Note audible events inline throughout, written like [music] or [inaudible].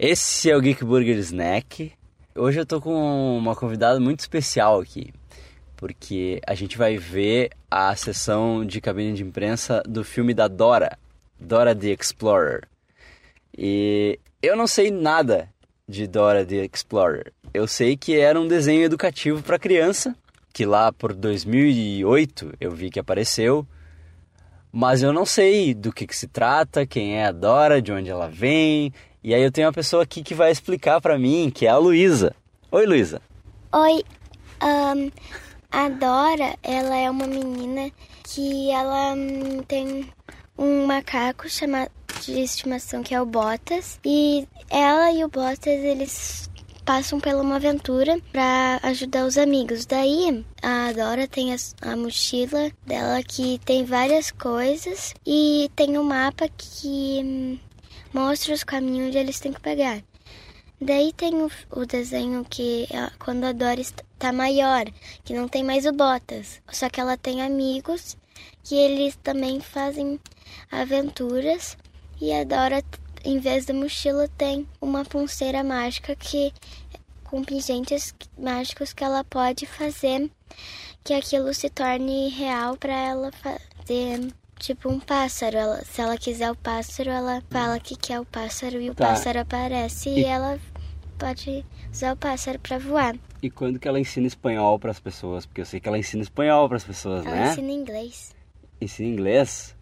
Esse é o Geek Burger Snack. Hoje eu tô com uma convidada muito especial aqui, porque a gente vai ver a sessão de cabine de imprensa do filme da Dora, Dora the Explorer. E eu não sei nada de Dora the Explorer. Eu sei que era um desenho educativo para criança, que lá por 2008 eu vi que apareceu, mas eu não sei do que, que se trata, quem é a Dora, de onde ela vem. E aí eu tenho uma pessoa aqui que vai explicar para mim, que é a Luísa. Oi, Luísa. Oi, um, a Dora, ela é uma menina que ela hum, tem um macaco chamado de estimação que é o Botas e ela e o Botas eles passam pela uma aventura para ajudar os amigos. Daí a Dora tem a, a, mochila dela que tem várias coisas e tem um mapa que hum, mostra os caminhos onde eles têm que pegar. Daí tem o, o desenho que quando a Dora está maior, que não tem mais o Botas, só que ela tem amigos que eles também fazem aventuras e a Dora, em vez da mochila, tem uma pulseira mágica que com pingentes mágicos que ela pode fazer que aquilo se torne real para ela fazer tipo um pássaro. Ela, se ela quiser o pássaro, ela fala que quer o pássaro e o tá. pássaro aparece e... e ela pode usar o pássaro para voar. E quando que ela ensina espanhol para as pessoas? Porque eu sei que ela ensina espanhol para as pessoas, ela né? Ela ensina inglês. Ensina inglês?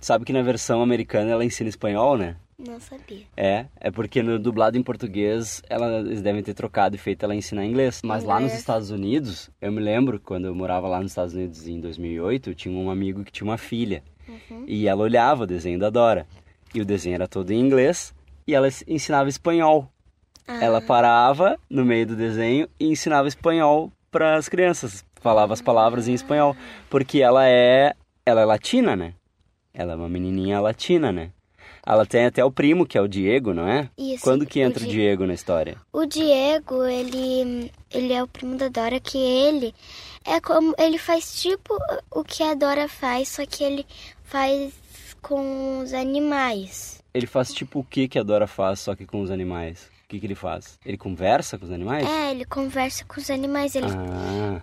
Sabe que na versão americana ela ensina espanhol, né? Não sabia. É, é porque no dublado em português ela, eles devem ter trocado e feito ela ensinar inglês. Mas inglês. lá nos Estados Unidos, eu me lembro quando eu morava lá nos Estados Unidos em 2008, eu tinha um amigo que tinha uma filha. Uhum. E ela olhava o desenho da Dora. E o desenho era todo em inglês e ela ensinava espanhol. Ah. Ela parava no meio do desenho e ensinava espanhol para as crianças. Falava as palavras em espanhol, porque ela é ela é latina, né? Ela é uma menininha latina, né? Ela tem até o primo, que é o Diego, não é? Isso. Quando que entra o, o Diego na história? O Diego, ele, ele é o primo da Dora, que ele é como ele faz tipo o que a Dora faz, só que ele faz com os animais. Ele faz tipo o que que a Dora faz, só que com os animais? O que que ele faz? Ele conversa com os animais? É, ele conversa com os animais. Ele ah.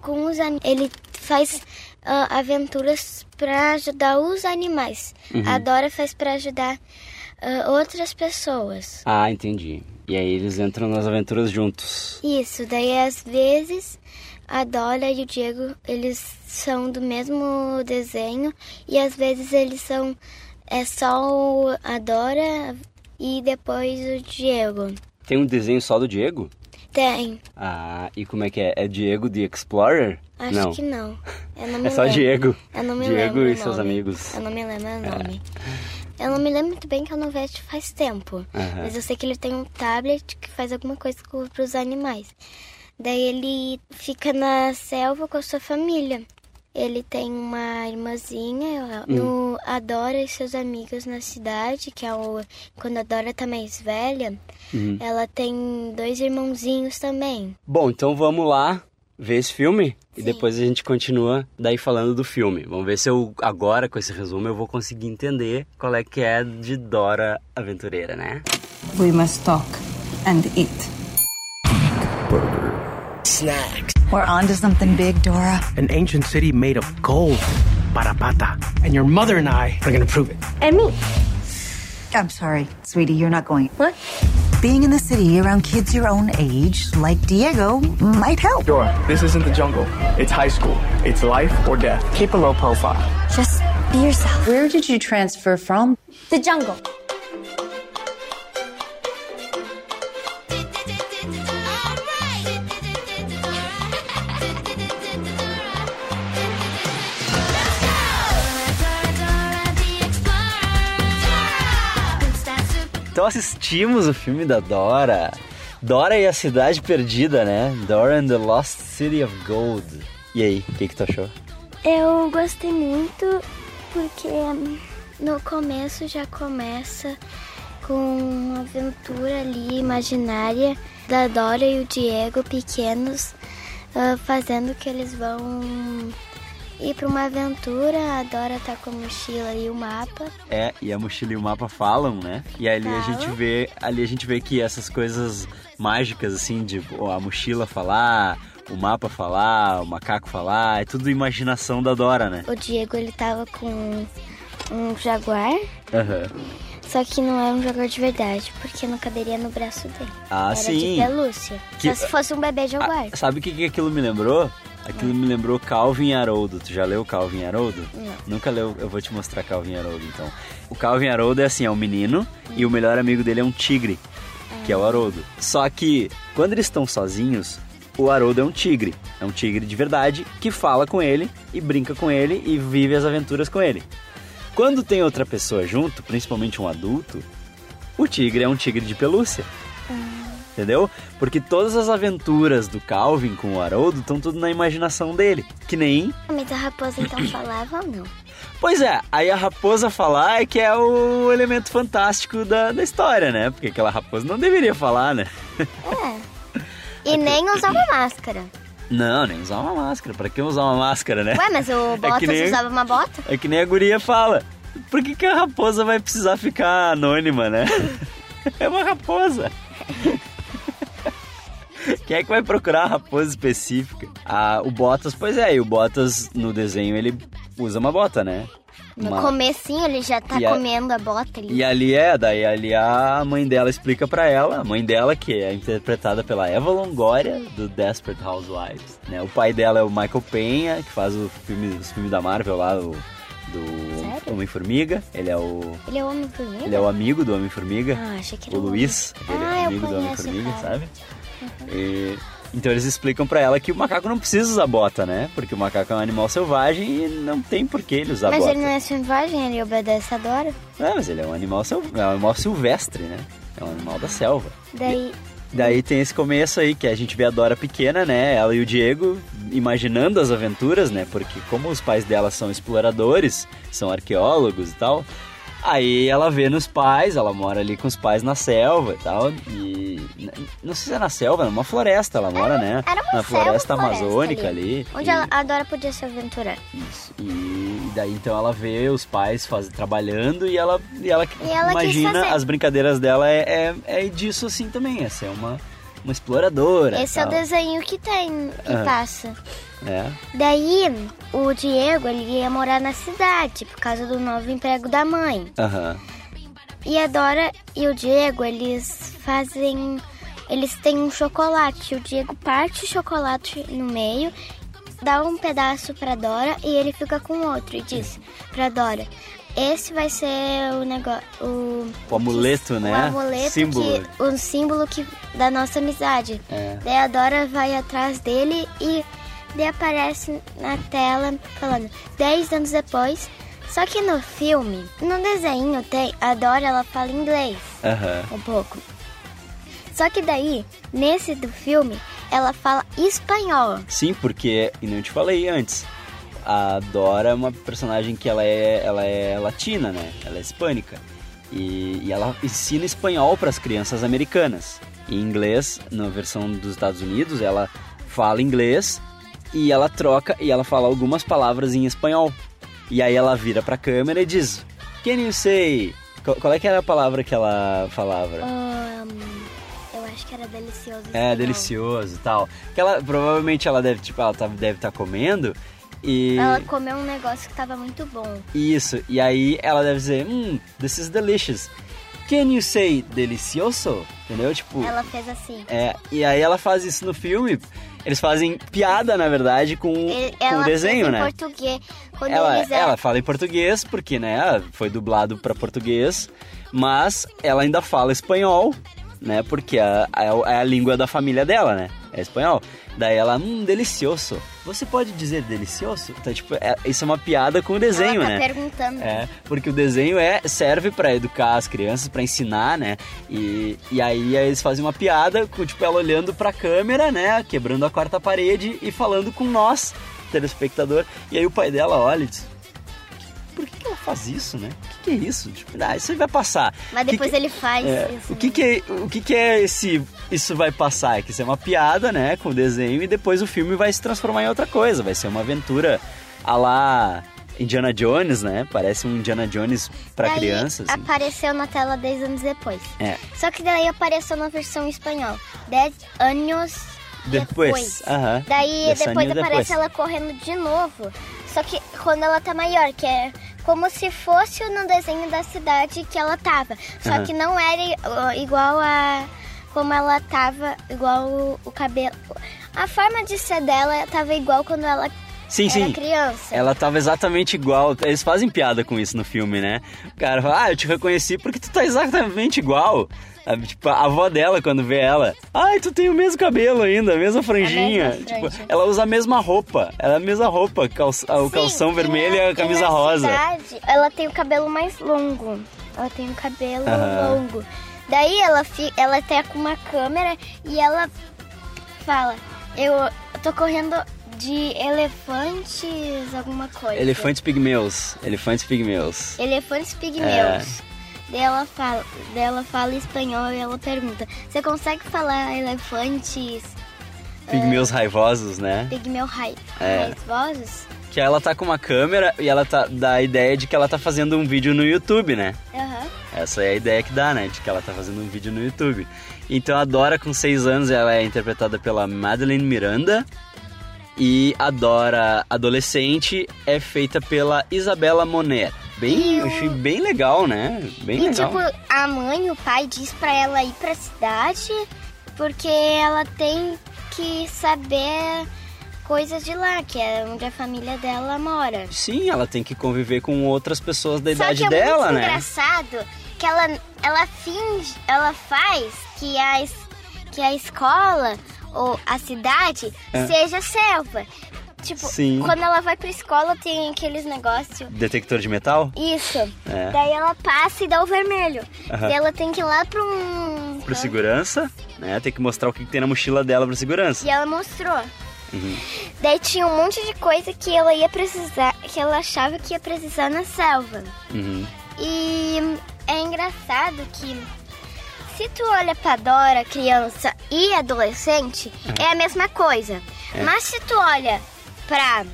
com os ele faz uh, aventuras para ajudar os animais. Uhum. A Dora faz para ajudar uh, outras pessoas. Ah, entendi. E aí eles entram nas aventuras juntos. Isso, daí às vezes a Dora e o Diego, eles são do mesmo desenho e às vezes eles são é só a Dora e depois o Diego. Tem um desenho só do Diego? Tem. Ah, e como é que é? É Diego the Explorer? Acho não. que não. [laughs] é só lembro. Diego. Eu não me Diego lembro e seus amigos. Eu não me lembro o nome. É. Eu não me lembro muito bem que eu não vejo faz tempo. Uhum. Mas eu sei que ele tem um tablet que faz alguma coisa para os animais. Daí ele fica na selva com a sua família. Ele tem uma irmãzinha, hum. no Adora e seus amigos na cidade, que é o quando a Dora tá mais velha, uhum. ela tem dois irmãozinhos também. Bom, então vamos lá ver esse filme Sim. e depois a gente continua daí falando do filme. Vamos ver se eu agora com esse resumo eu vou conseguir entender qual é que é de Dora Aventureira, né? We must talk and eat. Burger. Snacks. We're on to something big, Dora. An ancient city made of gold. Parapata. And your mother and I are gonna prove it. And me. I'm sorry, sweetie, you're not going. What? Being in the city around kids your own age, like Diego, might help. Dora, this isn't the jungle. It's high school. It's life or death. Keep a low profile. Just be yourself. Where did you transfer from? The jungle. Então assistimos o filme da Dora. Dora e a Cidade Perdida, né? Dora and the Lost City of Gold. E aí, o que, que tu achou? Eu gostei muito porque no começo já começa com uma aventura ali imaginária da Dora e o Diego pequenos uh, fazendo que eles vão ir pra uma aventura, a Dora tá com a mochila e o mapa. É, e a mochila e o mapa falam, né? E ali a Falam. gente vê, ali a gente vê que essas coisas mágicas assim, de a mochila falar, o mapa falar, o macaco falar, é tudo imaginação da Dora, né? O Diego, ele tava com um jaguar, Aham. só que não era um jaguar de verdade, porque não caberia no braço dele. Ah, era sim. de pelúcia. Que- Só se fosse um bebê jaguar. Ah, sabe o que, que aquilo me lembrou? Aquilo me lembrou Calvin Haroldo. Tu já leu Calvin Haroldo? Não. Nunca leu, eu vou te mostrar Calvin Haroldo então. O Calvin Haroldo é assim, é um menino e o melhor amigo dele é um tigre, que é o Haroldo. Só que quando eles estão sozinhos, o Haroldo é um tigre. É um tigre de verdade que fala com ele e brinca com ele e vive as aventuras com ele. Quando tem outra pessoa junto, principalmente um adulto, o tigre é um tigre de pelúcia. Entendeu? Porque todas as aventuras do Calvin com o Haroldo estão tudo na imaginação dele. Que nem. Mas a raposa então [coughs] falava ou não? Pois é, aí a raposa falar é que é o elemento fantástico da, da história, né? Porque aquela raposa não deveria falar, né? É. [laughs] E nem usava máscara. Não, nem usar uma máscara. Pra que usar uma máscara, né? Ué, mas o [laughs] Bottas nem- usava uma bota? É que nem a guria fala. Por que, que a raposa vai precisar ficar anônima, né? [laughs] É uma raposa. Quem é que vai procurar a raposa específica? Ah, o Bottas, pois é, e o Bottas no desenho ele usa uma bota, né? No Uma- comecinho ele já tá E comendo a bota ali. E ali é, daí ali a mãe dela explica pra ela, a mãe dela que é interpretada pela Eva Longoria do Desperate Housewives, né? O pai dela é o Michael Penha, que faz o filme, os filmes da Marvel lá, o, do? Homem-Formiga. Ele é o Ele é o homem formiga? ele é o amigo do Homem-Formiga. Ah, achei que era o Luiz, ele é Ah, amigo do Homem-Formiga, cara. Sabe? E- então eles explicam pra ela que o macaco não precisa usar bota, né? Porque o macaco é um animal selvagem e não tem por que ele usar Mas bota. ele não é selvagem, ele obedece a Dora. É, mas ele é um animal, sil- é um animal silvestre, né? É um animal da selva. Daí, Daí tem esse começo aí que a gente vê a Dora pequena, né? Ela e o Diego imaginando as aventuras, né? Porque como os pais dela são exploradores, são arqueólogos e tal, aí ela vê nos pais, ela mora ali com os pais na selva e tal, e não sei se é na selva, numa floresta ela mora, né? era uma na floresta floresta amazônica ali. onde e- ela- a Dora podia se aventurar. Isso. E daí então ela vê os pais faz, trabalhando e ela, e ela, E ela imagina as brincadeiras dela é, é, é disso assim também, é ser uma, uma exploradora. Esse é o desenho que tem, que Ah. passa. É. Daí, o Diego, ele ia morar na cidade, por causa do novo emprego da mãe. Aham. E a Dora e o Diego, eles fazem... Eles têm um chocolate. O Diego parte o chocolate no meio, dá um pedaço pra Dora e ele fica com outro. E diz pra Dora, esse vai ser o negócio... O, O amuleto, né? O amuleto, Símbolo. Que, o símbolo que, da nossa amizade. É. Daí a Dora vai atrás dele e daí aparece na tela falando 10 anos depois. Só que no filme, no desenho tem a Dora ela fala inglês Aham. um pouco. Só que daí, nesse do filme, ela fala espanhol. Sim, porque, e não te falei antes, a Dora é uma personagem que ela é, ela é latina, né? Ela é hispânica. E, e ela ensina espanhol para as crianças americanas. Em inglês, na versão dos Estados Unidos, ela fala inglês e ela troca e ela fala algumas palavras em espanhol. E aí ela vira pra câmera e diz: Can you say? Qual, qual é que era a palavra que ela falava? Ahn, eu acho que era delicioso. É, espanhol. delicioso e tal. Que ela, provavelmente ela deve, tipo, ela tá- deve estar comendo e... Ela comeu um negócio que tava muito bom. Isso, e aí ela deve dizer, hum, this is delicious. Can you say delicioso? Entendeu? Tipo, Ela fez assim. é, e aí ela faz isso no filme. Eles fazem piada, na verdade, com, com o desenho, fez né? em português. Quando Ela, eles ela fala em português, porque, né, foi dublado para português, mas ela ainda fala espanhol, né, porque a, a, é a língua da família dela, né, é espanhol. Daí ela, hum, delicioso. Você pode dizer delicioso? Então, tipo, é- isso é uma piada com o desenho, ela tá né? perguntando. É, porque o desenho é serve pra educar as crianças, pra ensinar, né? E, e aí eles fazem uma piada com tipo ela olhando pra câmera, né, quebrando a quarta parede e falando com nós, telespectador. E aí o pai dela olha e diz: faz isso, né? O que, que é isso? Tipo, ah, isso aí vai passar. Mas Que depois que- ele faz é, isso. o que que é, o que que é esse isso vai passar? É que isso é uma piada, né, com o desenho e depois o filme vai se transformar em outra coisa, vai ser uma aventura a lá Indiana Jones, né? Parece um Indiana Jones pra Daí criança, assim. apareceu na tela 10 anos depois. É. Só que daí apareceu na versão espanhol. 10 anos Depois, depois. aham. Daí Dez depois aparece depois. ela correndo de novo. Só que quando ela tá maior, que é como se fosse no desenho da cidade que ela tava. Só Aham. que não era igual a como ela tava, igual o, o cabelo. A forma de ser dela tava igual quando ela Sim, era sim. criança. Ela tava exatamente igual. Eles fazem piada com isso no filme, né? O cara fala, ah, eu te reconheci porque tu tá exatamente igual. Sabe, Tipo, a avó dela, quando vê ela, ai, tu tem o mesmo cabelo ainda, a mesma franjinha. mesma Tipo, ela usa a mesma roupa. Ela é a mesma roupa, calça- o Sim, calção e vermelho e a camisa na rosa. cidade, ela tem o cabelo mais longo. Ela tem o cabelo Aham. longo. Daí ela, fi, ela tá com uma câmera e ela fala: Eu tô correndo de elefantes, alguma coisa. Elefantes pigmeus. Elefantes pigmeus. Elefantes pigmeus. Ela fala, ela fala espanhol e ela pergunta: Você consegue falar elefantes Pigmeus raivosos, né? pigmeu rai, É. raivosos? Que ela tá com uma câmera e ela tá dá a ideia de que ela tá fazendo um vídeo no YouTube, né? Aham. Essa é a ideia que dá, né? De que ela tá fazendo um vídeo no YouTube. Então a Dora, com 6 anos, ela é interpretada pela Madeline Miranda. E a Dora adolescente é feita pela Isabela Moner. Bem, eu achei bem legal, né? Bem E legal. tipo, a mãe e o pai diz pra ela ir pra cidade porque ela tem que saber coisas de lá, que é onde a família dela mora. Sim, ela tem que conviver com outras pessoas da Só idade que é dela, muito né? engraçado que ela, ela finge, ela faz que a, que a escola ou a cidade É. seja selva. Tipo, Sim. quando ela vai pra escola tem aqueles negócios Detector de metal? Isso. É. Daí ela passa e dá o vermelho. Aham. Daí ela tem que ir lá pra um. Pro segurança, né? Tem que mostrar o que que tem na mochila dela pro segurança. E ela mostrou. Uhum. Daí tinha um monte de coisa que ela ia precisar, que ela achava que ia precisar na selva. Uhum. E é engraçado que se tu olha pra Dora, criança e adolescente, é a mesma coisa. Mas se tu olha pra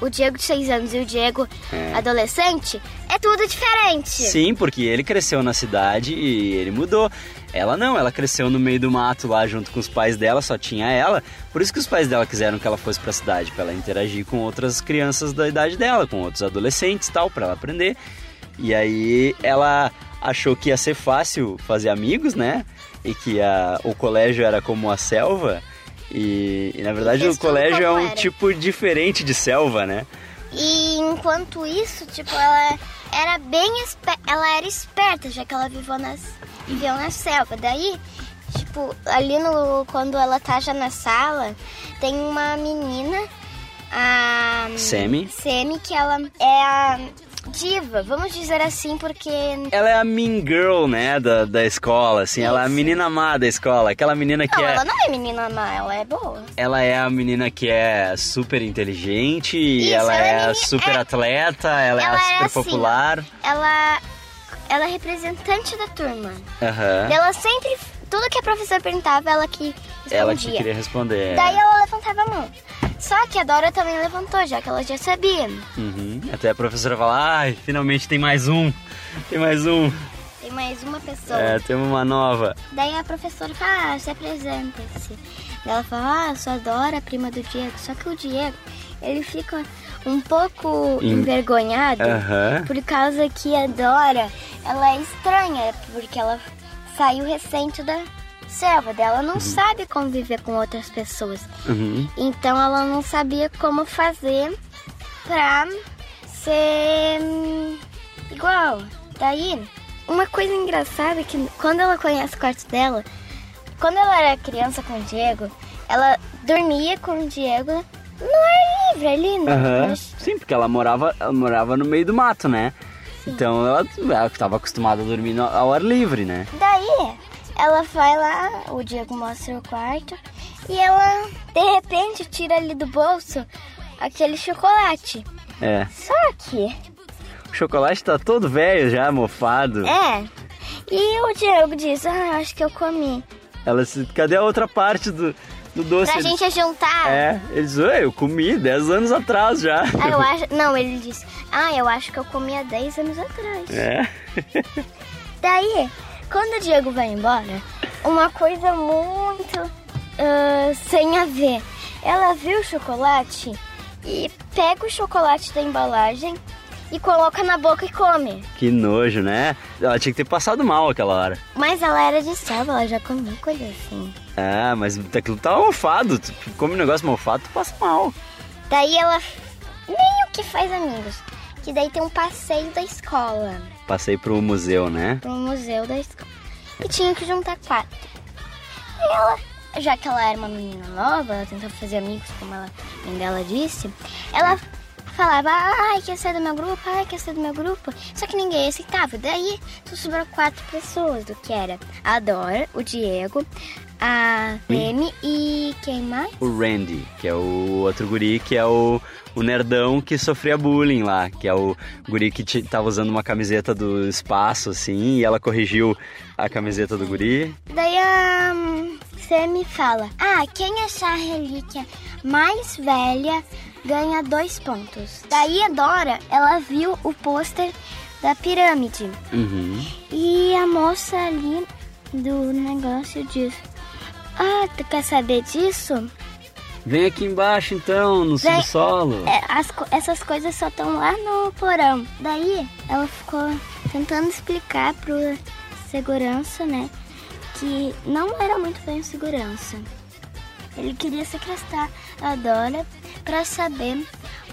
o Diego de 6 anos e o Diego adolescente, é tudo diferente. Sim, porque ele cresceu na cidade e ele mudou. Ela não, ela cresceu no meio do mato lá junto com os pais dela, só tinha ela. Por isso que os pais dela quiseram que ela fosse pra cidade, pra ela interagir com outras crianças da idade dela, com outros adolescentes e tal, pra ela aprender. E aí ela achou que ia ser fácil fazer amigos, né? E que a, o colégio era como a selva. E, e, na verdade o colégio é um era. tipo diferente de selva, né? E enquanto isso, tipo, ela era bem ela era esperta, já que ela viveu nas viveu na selva. Daí, tipo, ali no quando ela tá já na sala, tem uma menina a Semi. Semi que ela é a diva, vamos dizer assim, porque Ela é a mean girl, né, da, da escola, assim, ela é a Isso. menina má da escola, aquela menina que não, é... ela não é menina má, ela é boa. Ela é a menina que é super inteligente, Isso, ela ela é é, meni- super é- atleta, ela, ela é é super assim, popular. Ela ela é representante da turma. Aham. Ela sempre tudo que a professora perguntava, ela que respondia. Ela que queria responder. Daí ela levantava a mão. Só que a Dora também levantou, já que ela já sabia. Uhum. Até a professora fala, ai, finalmente tem mais um, tem mais um, Tem mais uma pessoa. é, temos uma nova. Daí a professora fala, ah, se apresenta-se. Ela fala, ah, eu sou a Dora, prima do Diego. Só que o Diego, ele fica um pouco Em- envergonhado. Aham. Por causa que a Dora, ela é estranha, porque ela saiu recente da selva. Daí Ela não sabe conviver com outras pessoas. Uhum. Então ela não sabia como fazer pra ser hum, igual. Daí, uma coisa engraçada é que quando ela conhece o quarto dela, quando ela era criança com o Diego, ela dormia com o Diego no ar livre ali, né? Mas- Sim, porque ela morava, ela morava no meio do mato, né? Então ela, ela estava acostumada a dormir no- ao ar livre, né? Daí, ela vai lá, o Diego mostra o quarto, e ela, de repente, tira ali do bolso aquele chocolate. É. Só que O chocolate tá todo velho já, mofado. É. E o Diego diz, ah, acho que eu comi. Ela se... Cadê a outra parte do, do doce? Pra Eles- gente juntar. É, eles, "Ué, eu comi 10 anos atrás já. Ah, eu acho. Não, ele disse. Ah, eu acho que eu comi há 10 anos atrás. É. Daí, quando o Diego vai embora, uma coisa muito ah, sem a ver. Ela viu o chocolate e pega o chocolate da embalagem e coloca na boca e come. Que nojo, né? Ela tinha que ter passado mal aquela hora. Mas ela era de selva, ela já comeu coisa assim. Ah, mas aquilo tava mofado. Tu come um negócio mofado, tu passa mal. Daí ela meio que faz amigos. Que daí tem um passeio da escola Passei pro museu, né? pro museu da escola. E tinha que juntar quatro. E ela, já que ela era uma menina nova, ela tentava fazer amigos, como ela, a mãe dela disse, ela falava, ai, quer ser do meu grupo, ai, quer ser do meu grupo. Só que ninguém aceitava. Daí só sobrou quatro pessoas, do que era a Dora, o Diego, a Remy e quem mais? O Randy, que é o outro guri, que é o, o nerdão que sofria bullying lá. Que é o guri que tava usando uma camiseta do espaço, assim, e ela corrigiu a camiseta do guri. Daí a Sammy fala: Ah, quem achar a relíquia mais velha ganha dois pontos. Daí a Dora, ela viu o pôster da pirâmide. Uhum. E a moça ali do negócio diz: Ah, tu quer saber disso? Vem aqui embaixo então, no Vem. subsolo. É, as essas coisas só estão lá no porão. Daí ela ficou tentando explicar pro segurança, né? Que não era muito bem o segurança. Ele queria sequestrar a Dora pra saber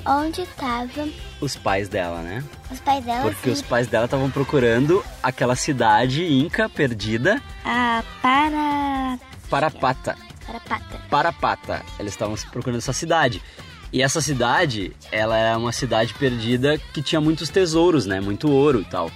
onde estavam Os pais dela, né? os pais dela Porque e os pais dela estavam procurando aquela cidade inca perdida, a para Parapata. Parapata. Parapata. Eles estavam procurando essa cidade. E essa cidade, ela era uma cidade perdida que tinha muitos tesouros, né? Muito ouro e tal.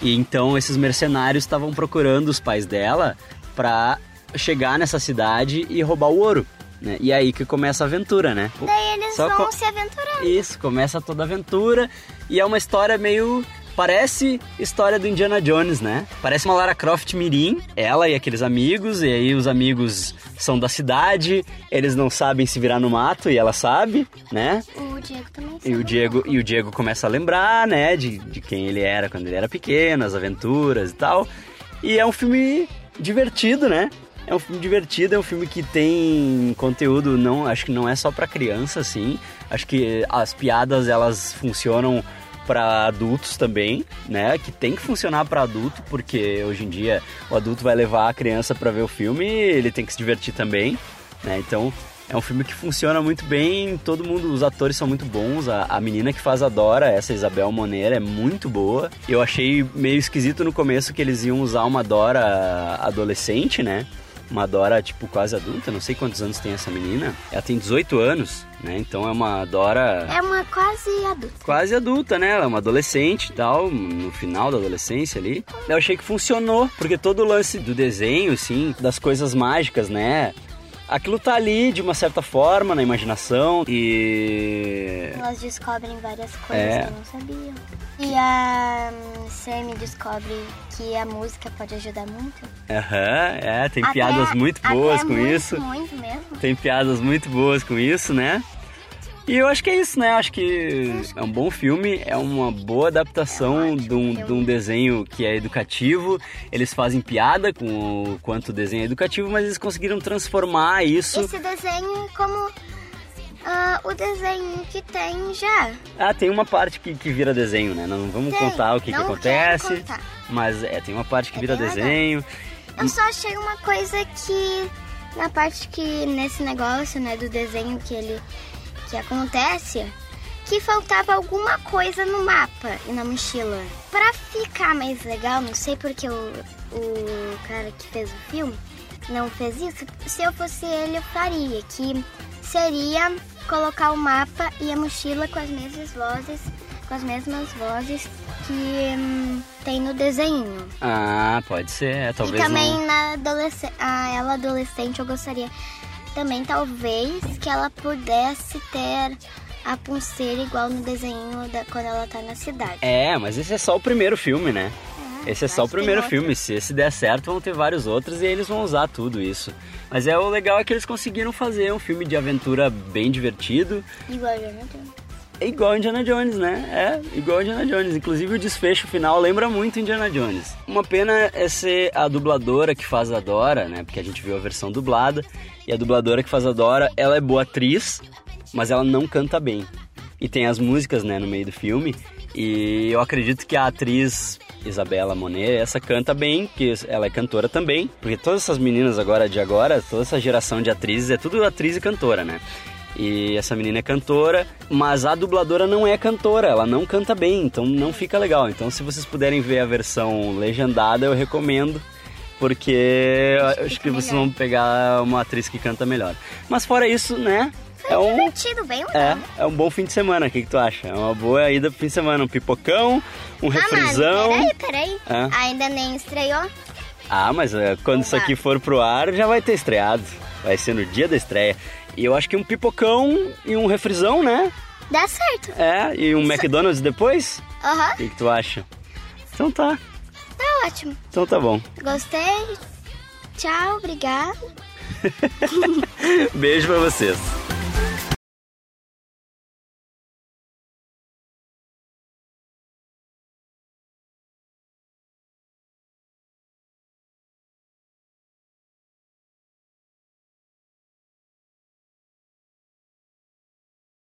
E então esses mercenários estavam procurando os pais dela pra chegar nessa cidade e roubar o ouro. Né? E aí que começa a aventura, né? Daí eles Só vão se aventurar. Isso, começa toda a aventura e é uma história meio. Parece história do Indiana Jones, né? Parece uma Lara Croft Mirim, ela e aqueles amigos, e aí os amigos são da cidade, eles não sabem se virar no mato e ela sabe, né? O Diego também E o sabe. Diego, e o Diego começa a lembrar, né, de, de quem ele era quando ele era pequeno, as aventuras e tal. E é um filme divertido, né? É um filme divertido, é um filme que tem conteúdo, não, acho que não é só pra criança, assim. Acho que as piadas elas funcionam pra adultos também, né? Que tem que funcionar pra adulto, porque hoje em dia o adulto vai levar a criança pra ver o filme, e ele tem que se divertir também, né? Então é um filme que funciona muito bem, todo mundo, os atores são muito bons. A, a menina que faz a Dora, essa Isabel Moneira, é muito boa. Eu achei meio esquisito no começo que eles iam usar uma Dora adolescente, né? Uma Dora, tipo, quase adulta. Não sei quantos anos tem essa menina. Ela tem 18 anos, né? Então é uma Dora É uma quase adulta. quase adulta, né? Ela é uma adolescente e tal, no final da adolescência ali. Eu achei que funcionou, porque todo o lance do desenho, assim, das coisas mágicas, né? Aquilo tá ali de uma certa forma na imaginação e. Elas descobrem várias coisas É. que eu não sabia. E a hum, Sammy descobre que a música pode ajudar muito. Aham, é, tem Até- piadas muito boas com muito, isso. Muito mesmo. Tem piadas muito boas com isso, né? E eu acho que é isso, né? Acho que é um bom filme, é uma boa adaptação de um, de um desenho que é educativo. Eles fazem piada com o quanto o desenho é educativo, mas eles conseguiram transformar isso. Esse desenho como ah, o desenho que tem já. Ah, tem uma parte que, que vira desenho, né? Não vamos Tem, contar o que, que acontece, mas é, tem uma parte que É vira bem legal. desenho. Eu só achei uma coisa que na parte que nesse negócio, né, do desenho que ele que acontece, que faltava alguma coisa no mapa e na mochila. Pra ficar mais legal, não sei porque o, o cara que fez o filme não fez isso. Se eu fosse ele, eu faria que seria colocar o mapa e a mochila com as mesmas vozes, com as mesmas vozes que hum, tem no desenho. Ah, pode ser, é, talvez E também não. na adolescente, a ela adolescente, eu gostaria também talvez que ela pudesse ter a pulseira igual no desenho da, quando ela tá na cidade. É, mas esse é só o primeiro filme, né? Esse é só o primeiro filme. Se esse der certo, vão ter vários outros e eles vão usar tudo isso. Mas é o legal é que eles conseguiram fazer um filme de aventura bem divertido. Igual não tenho. É igual Indiana Jones, né? É, igual Indiana Jones. Inclusive o desfecho final lembra muito Indiana Jones. Uma pena é ser a dubladora que faz a Dora, né? Porque a gente viu a versão dublada. E a dubladora que faz a Dora, ela é boa atriz, mas ela não canta bem. E tem as músicas, né, no meio do filme. E eu acredito que a atriz Isabela Monet, essa canta bem, que ela é cantora também. Porque todas essas meninas agora de agora, toda essa geração de atrizes, é tudo atriz e cantora, né? E essa menina é cantora, mas a dubladora não é cantora, ela não canta bem, então não fica legal. Então, se vocês puderem ver a versão legendada, eu recomendo, porque eu acho que vocês vão pegar uma atriz que canta melhor. Mas fora isso, né? É um, Divertido, bem legal. é, é um bom fim de semana, o que, que tu acha? É uma boa ida pro fim de semana, um pipocão, um Ah, refrisão. mano, peraí, peraí. É. Ainda nem estreou. Ah, mas é, quando isso aqui for pro ar, já vai ter estreado. Vai ser no dia da estreia. E eu acho que um pipocão e um refrisão, né? Dá certo. É, e um McDonald's depois? Aham, O que, que tu acha? Então tá, tá ótimo. então tá bom. Gostei. Tchau, obrigado. [laughs] Beijo pra vocês.